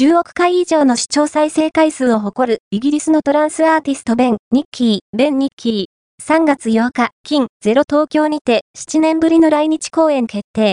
10億回以上の視聴再生回数を誇るイギリスのトランスアーティストベン・ニッキー、ベン・ニッキー。3月8日、金、ゼロ東京にて7年ぶりの来日公演決定。